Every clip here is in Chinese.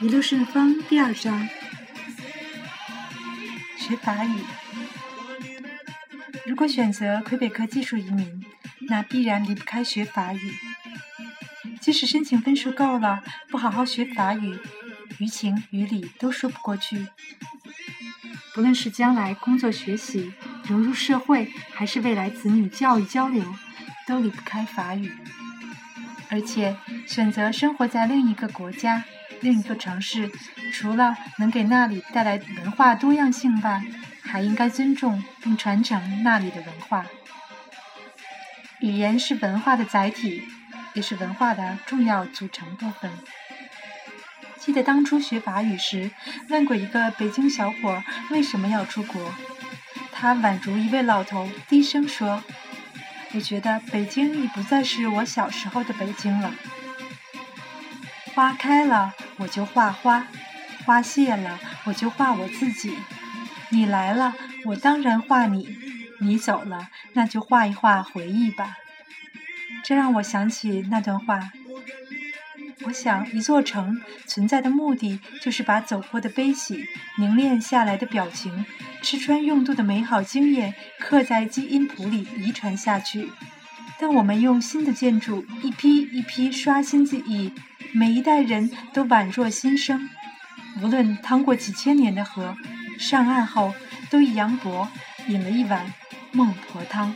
一路顺风第二章，学法语。如果选择魁北克技术移民，那必然离不开学法语。即使申请分数够了，不好好学法语，于情于理都说不过去。不论是将来工作学习、融入社会，还是未来子女教育交流，都离不开法语。而且选择生活在另一个国家。另一座城市，除了能给那里带来文化多样性外，还应该尊重并传承那里的文化。语言是文化的载体，也是文化的重要组成部分。记得当初学法语时，问过一个北京小伙为什么要出国，他宛如一位老头，低声说：“我觉得北京已不再是我小时候的北京了。”花开了，我就画花；花谢了，我就画我自己。你来了，我当然画你；你走了，那就画一画回忆吧。这让我想起那段话。我想，一座城存在的目的，就是把走过的悲喜、凝练下来的表情、吃穿用度的美好经验，刻在基因谱里，遗传下去。但我们用新的建筑一批一批刷新记忆。每一代人都宛若新生，无论趟过几千年的河，上岸后都以杨伯饮了一碗孟婆汤。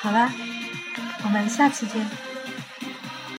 好了，我们下次见。